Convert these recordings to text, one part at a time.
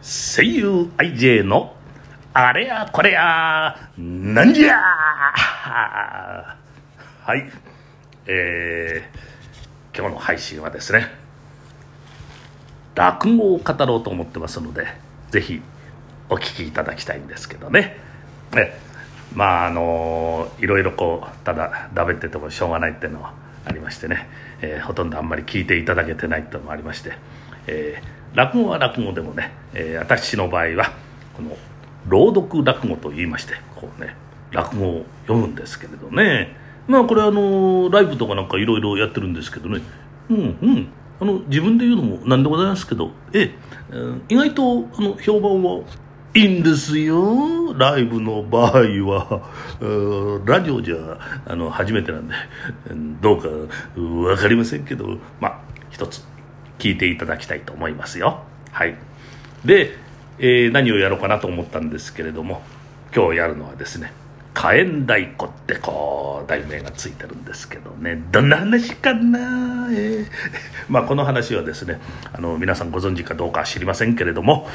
声優 IJ のあれやこれやなんじゃ。はい。えー、今日の配信はですね落語を語ろうと思ってますのでぜひお聞きいただきたいんですけどね。ね。まああのいろいろこうただだべっててもしょうがないっていうのはありましてね、えー、ほとんどあんまり聞いていただけてないっていうのもありまして、えー、落語は落語でもね、えー、私の場合はこの朗読落語と言いましてこうね落語を読むんですけれどね。まあこれあのライブとかなんかいろいろやってるんですけどね。うんうん。あの自分で言うのもなんでございますけどええ意外とあの評判はいいんですよ。ライブの場合は。ラジオじゃあの初めてなんでどうか分かりませんけどまあ一つ。聞いていただきたいと思いますよ。はい。で、えー、何をやろうかなと思ったんですけれども今日やるのはですね火炎太鼓ってこう題名がついてるんですけどね。どんな話かな、えー、まあこの話はですねあの皆さんご存知かどうか知りませんけれども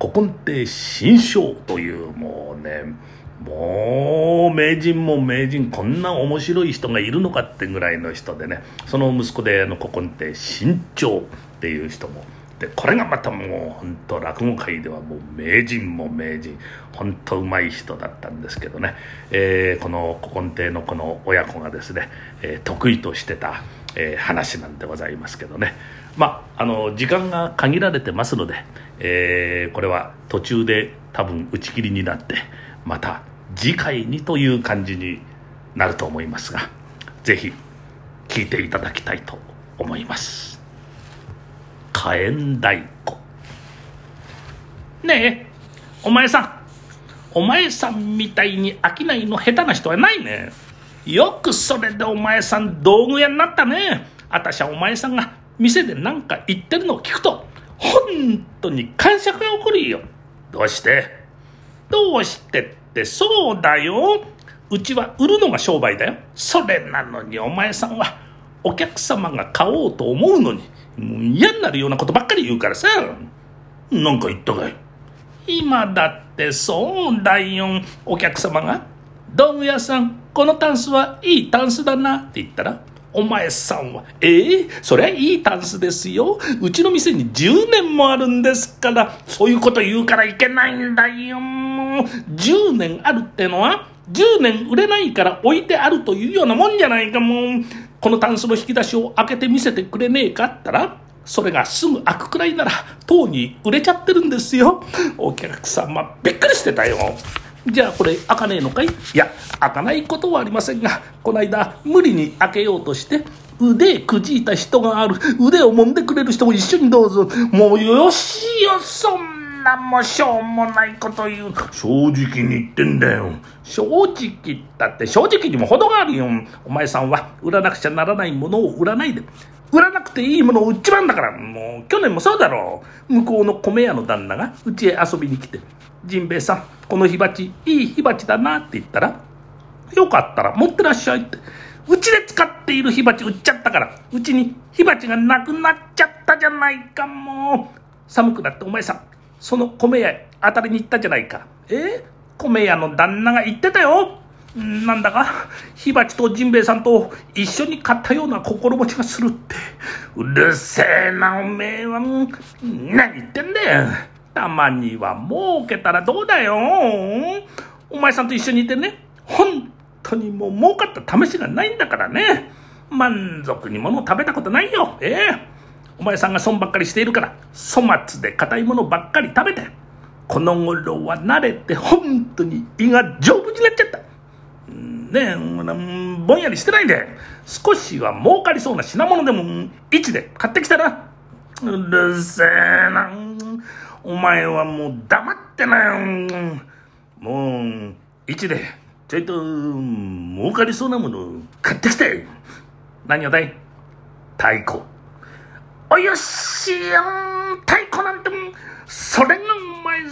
古今亭新章というもうねもう名人も名人こんな面白い人がいるのかってぐらいの人でねその息子であの古今亭新潮っていう人も。でこれがまたもう本当落語界ではもう名人も名人。本当うまい人だったんですけどね、えー、この古今亭のこの親子がですね、えー、得意としてた、えー、話なんでございますけどね。まああの時間が限られてますので、えー、これは途中で多分打ち切りになってまた次回にという感じになると思いますが是非聞いていただきたいと思います。火炎太鼓ねえお前さん。お前さんみたいに商いの下手な人はないね。よくそれでお前さん道具屋になったね。私はお前さんが店で何か言ってるのを聞くと本当に感触が起こるよ。どうして？どうして？ってそうだようちは売るのが商売だよそれなのにお前さんはお客様が買おうと思うのにもう嫌になるようなことばっかり言うからさ。なんか言ったかい?今だってそうだよ。お客様が、道具屋さん、このタンスはいいタンスだなって言ったら、お前さんは、え？えー、そりゃいいタンスですよ。うちの店に10年もあるんですから、そういうこと言うからいけないんだよ。10年あるってのは、10年売れないから置いてあるというようなもんじゃないかもう。このタンスの引き出しを開けて見せてくれねえかったら、それがすぐ開くくらいなら、とうに売れちゃってるんですよ。お客様、びっくりしてたよ。じゃあこれ開かねえのかい？いや、開かないことはありませんが、この間無理に開けようとして、腕くじいた人がある。腕を揉んでくれる人も一緒にどうぞ。もうよしよ、そんなもしょうもないこと言う。正直に言ってんだよ。正直だって正直にも程があるよ。お前さんは売らなくちゃならないものを売らないで。売らなくていいものを売っちまうんだから。もう去年もそうだろう。向こうの米屋の旦那がうちへ遊びに来て、ジンベエさん、この火鉢、いい火鉢だなって言ったら、よかったら持ってらっしゃいって。うちで使っている火鉢売っちゃったから、うちに火鉢がなくなっちゃったじゃないか、もう。寒くなってお前さん、その米屋当たりに行ったじゃないか。え？米屋の旦那が言ってたよ。なんだか、火鉢とジンベエさんと一緒に買ったような心持ちがするって。うるせえな、おめえは。何言ってんだよ。たまには儲けたらどうだよ。お前さんと一緒にいてね、本当にもう儲かった試しがないんだからね。満足に物を食べたことないよ。ええお前さんが損ばっかりしているから、粗末で硬いものばっかり食べて、この頃は慣れて本当に胃が丈夫になっちゃった。ね、ぼんやりしてないで、少しは儲かりそうな品物でも、位置で買ってきたら。うるせえな。お前はもう黙ってなよ。もう、位置で、ちょいと、儲かりそうなもの買ってきて。何をだい？太鼓。およしやん太鼓なんてそれが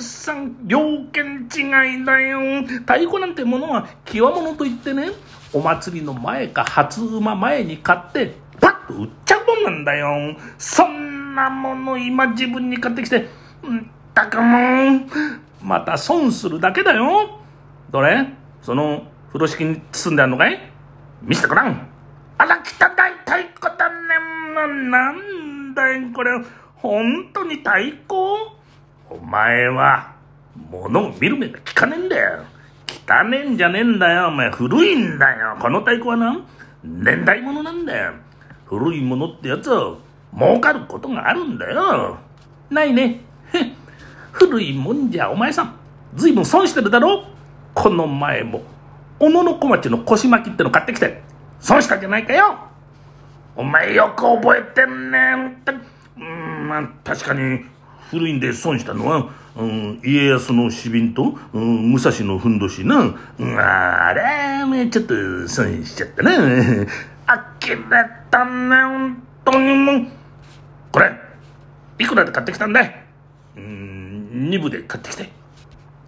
さん条件違いだよ太鼓なんてものは極物といってねお祭りの前か初馬前に買ってパッと売っちゃうもんなんだよそんなもの今自分に買ってきて、うんたくもう、また損するだけだよ。どれ？その風呂敷に包んであんのかい？見せてごらん。あら、汚い太鼓だね。なんだよ、これ。本当に太鼓？お前は、物を見る目が効かねえんだよ。汚ねえんじゃねえんだよ。お前、古いんだよ。この太鼓はな、年代物なんだよ。古いものってやつは、儲かることがあるんだよ。ないね。古いもんじゃ、お前さん、ずいぶん損してるだろこの前も、小野小町の腰巻きっての買ってきて、損したじゃないかよお前よく覚えてんねん。うん、まあ、確かに、古いんで損したのは、うん、家康の死瓶と、うん、武蔵のふんどしな、うん、あれ、ちょっと損しちゃったな。あきれたね、本当にもう。これ、いくらで買ってきたんだい?うん、2部で買ってきて。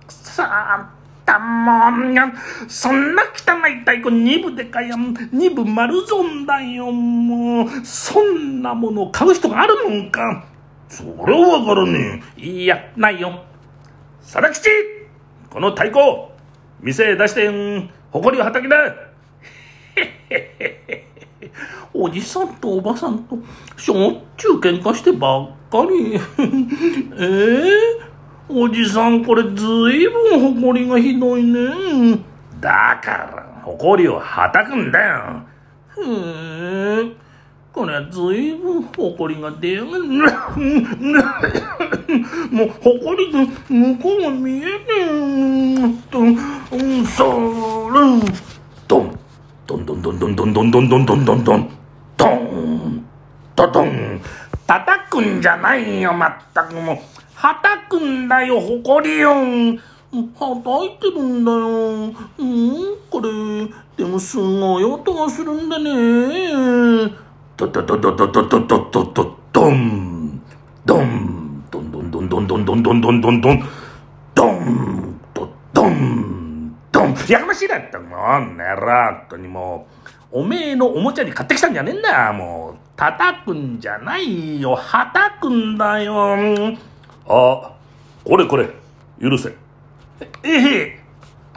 さあ、たもんが、そんな汚い太鼓2部で買いやん、2部丸損だよ、もう。そんなものを買う人があるもんか。それはわからねえ。いや、ないよ。佐々吉この太鼓店へ出してん、誇りをはたきだ。おじさんとおばさんとしょっちゅう喧嘩してばっかり。え えー、おじさんこれずいぶん誇りがひどいね。だから、誇りをはたくんだよ。へえ。これはずいぶん誇りが出やがる。もう誇りで向こうが見えね。え。とん、それ、ドン、ドンドンドンドンドンドンドンドンドンドンドン、ドン、ドドン。叩くんじゃないよ、まったくもう。はたくんだよ、誇りよ。はたいてるんだよ。うん、これ、でもすごい音がするんだね。ドドドドドドドドドドドンドンドンドンドンドンドンドンドンドンドンドンドンドドンドンやかましいだったもんねらっとにもうおめえのおもちゃに買ってきたんじゃねえんだよもう叩くんじゃないよはたくんだよあこれこれ許せええ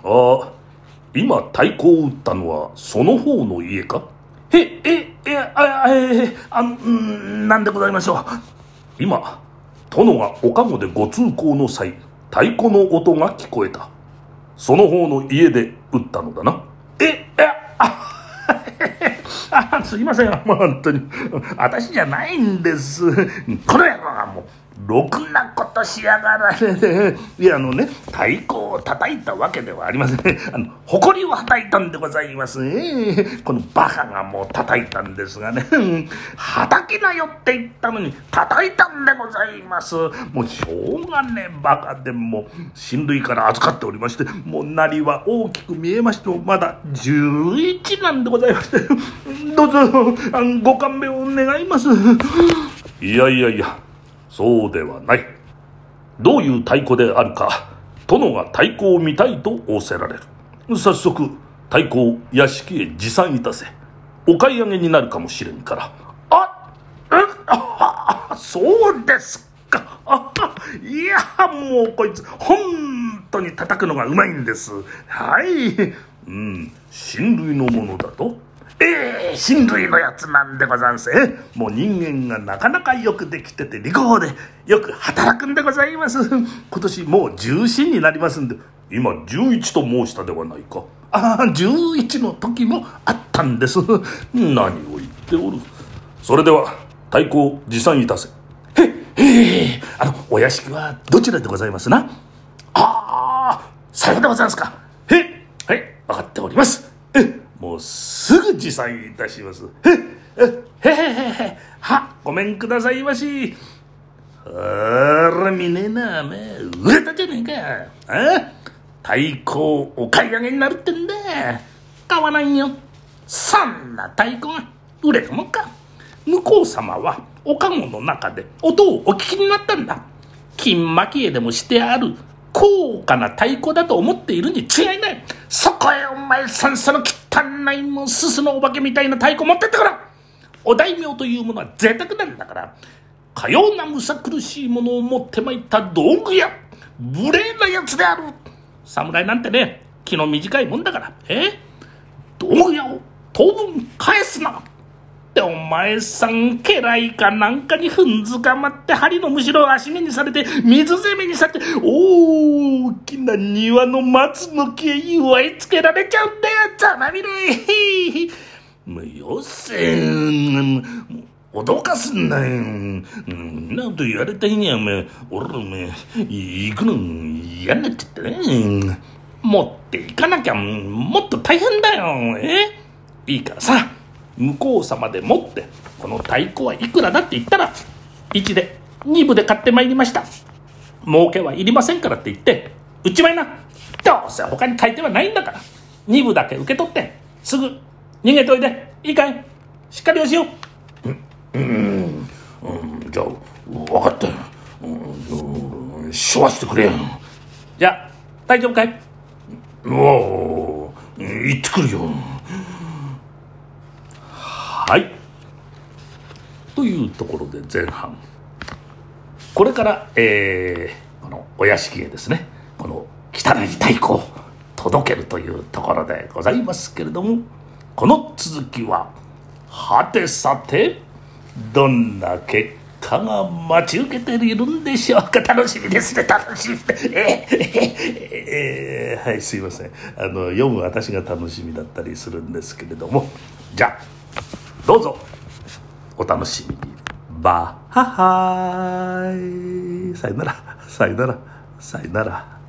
あ今太鼓を打ったのはその方の家かえ、え、え、あ、え、あ、ん、なんでございましょう？今、殿がおかごでご通行の際、太鼓の音が聞こえた。その方の家で打ったのだな。え、え、あ、あすいません、も う本当に。私じゃないんです。この野郎がもう。ろくなことしやがられ いやあのね太鼓を叩いたわけではありません。あの誇りをはたいたんでございますね。このバカがもう叩いたんですがね。はたきなよって言ったのに叩いたんでございます。もうしょうがねバカでも親類から預かっておりましてもうなりは大きく見えましてもまだ11なんでございまして。どうぞご勘弁を願います。いやいやいやそうではない。どういう太鼓であるか、殿が太鼓を見たいと仰せられる。早速、太鼓を屋敷へ持参いたせ。お買い上げになるかもしれんから。あああそうですか。あいや、もうこいつ、本当に叩くのがうまいんです。はい。うん、親類のものだと？ええ、親類のやつなんでござんす。えもう人間がなかなかよくできてて、利口でよく働くんでございます。今年もう重心になりますんで、今11と申したではないか。ああ、11の時もあったんです。何を言っておる。それでは、太鼓を持参いたせ。へへえ、あの、お屋敷はどちらでございますな？ああ、さようでございますか。へっはい、分かっております。もうすぐ持参いたします。へへへへへは、ごめんくださいまし。あら、見ねえな、め売れたじゃねえか。あ太鼓お買い上げになるってんだ。買わないよ。そんな太鼓が売れるもんか。向こう様はおかごの中で音をお聞きになったんだ。金巻絵でもしてある高価な太鼓だと思っているに違いない。そこへお前さんその汚いもんすすのお化けみたいな太鼓持ってってからお大名というものは贅沢なんだからかようなむさ苦しいものを持ってまいった道具や無礼なやつである。侍なんてね気の短いもんだからえ道具屋を当分返すな。ってお前さん家来かなんかに踏んづかまって針のむしろ足目にされて水攻めにされて大きな庭の松の木へ祝いつけられちゃうんだよざまみれもうよせん脅かすんなよ。んなこと言われた日には、お前、俺らお前、行くの嫌になっちゃったね。持っていかなきゃ、もっと大変だよ。えいいからさ、向こう様でもって、この太鼓はいくらだって言ったら、1で、2部で買ってまいりました。儲けはいりませんからって言って、売っちまいな。どうせ他に買い手はないんだから。2部だけ受け取って、すぐ逃げといで。いいかいしっかりおしよう。うん、うん、じゃあ、分かったよ。うん、しょわしてくれよ。じゃあ、大丈夫かい？おお、行ってくるよ。はい。というところで前半。これから、えー、このお屋敷へですね、この汚い太鼓を届けるというところでございますけれども、この続きは、はてさて、どんな結果が待ち受けているんでしょうか。楽しみですね。楽しみ。えええはいすいません。あの読む私が楽しみだったりするんですけれども。じゃあ。どうぞ。お楽しみに。バハハイさよなら。さよなら。さよなら。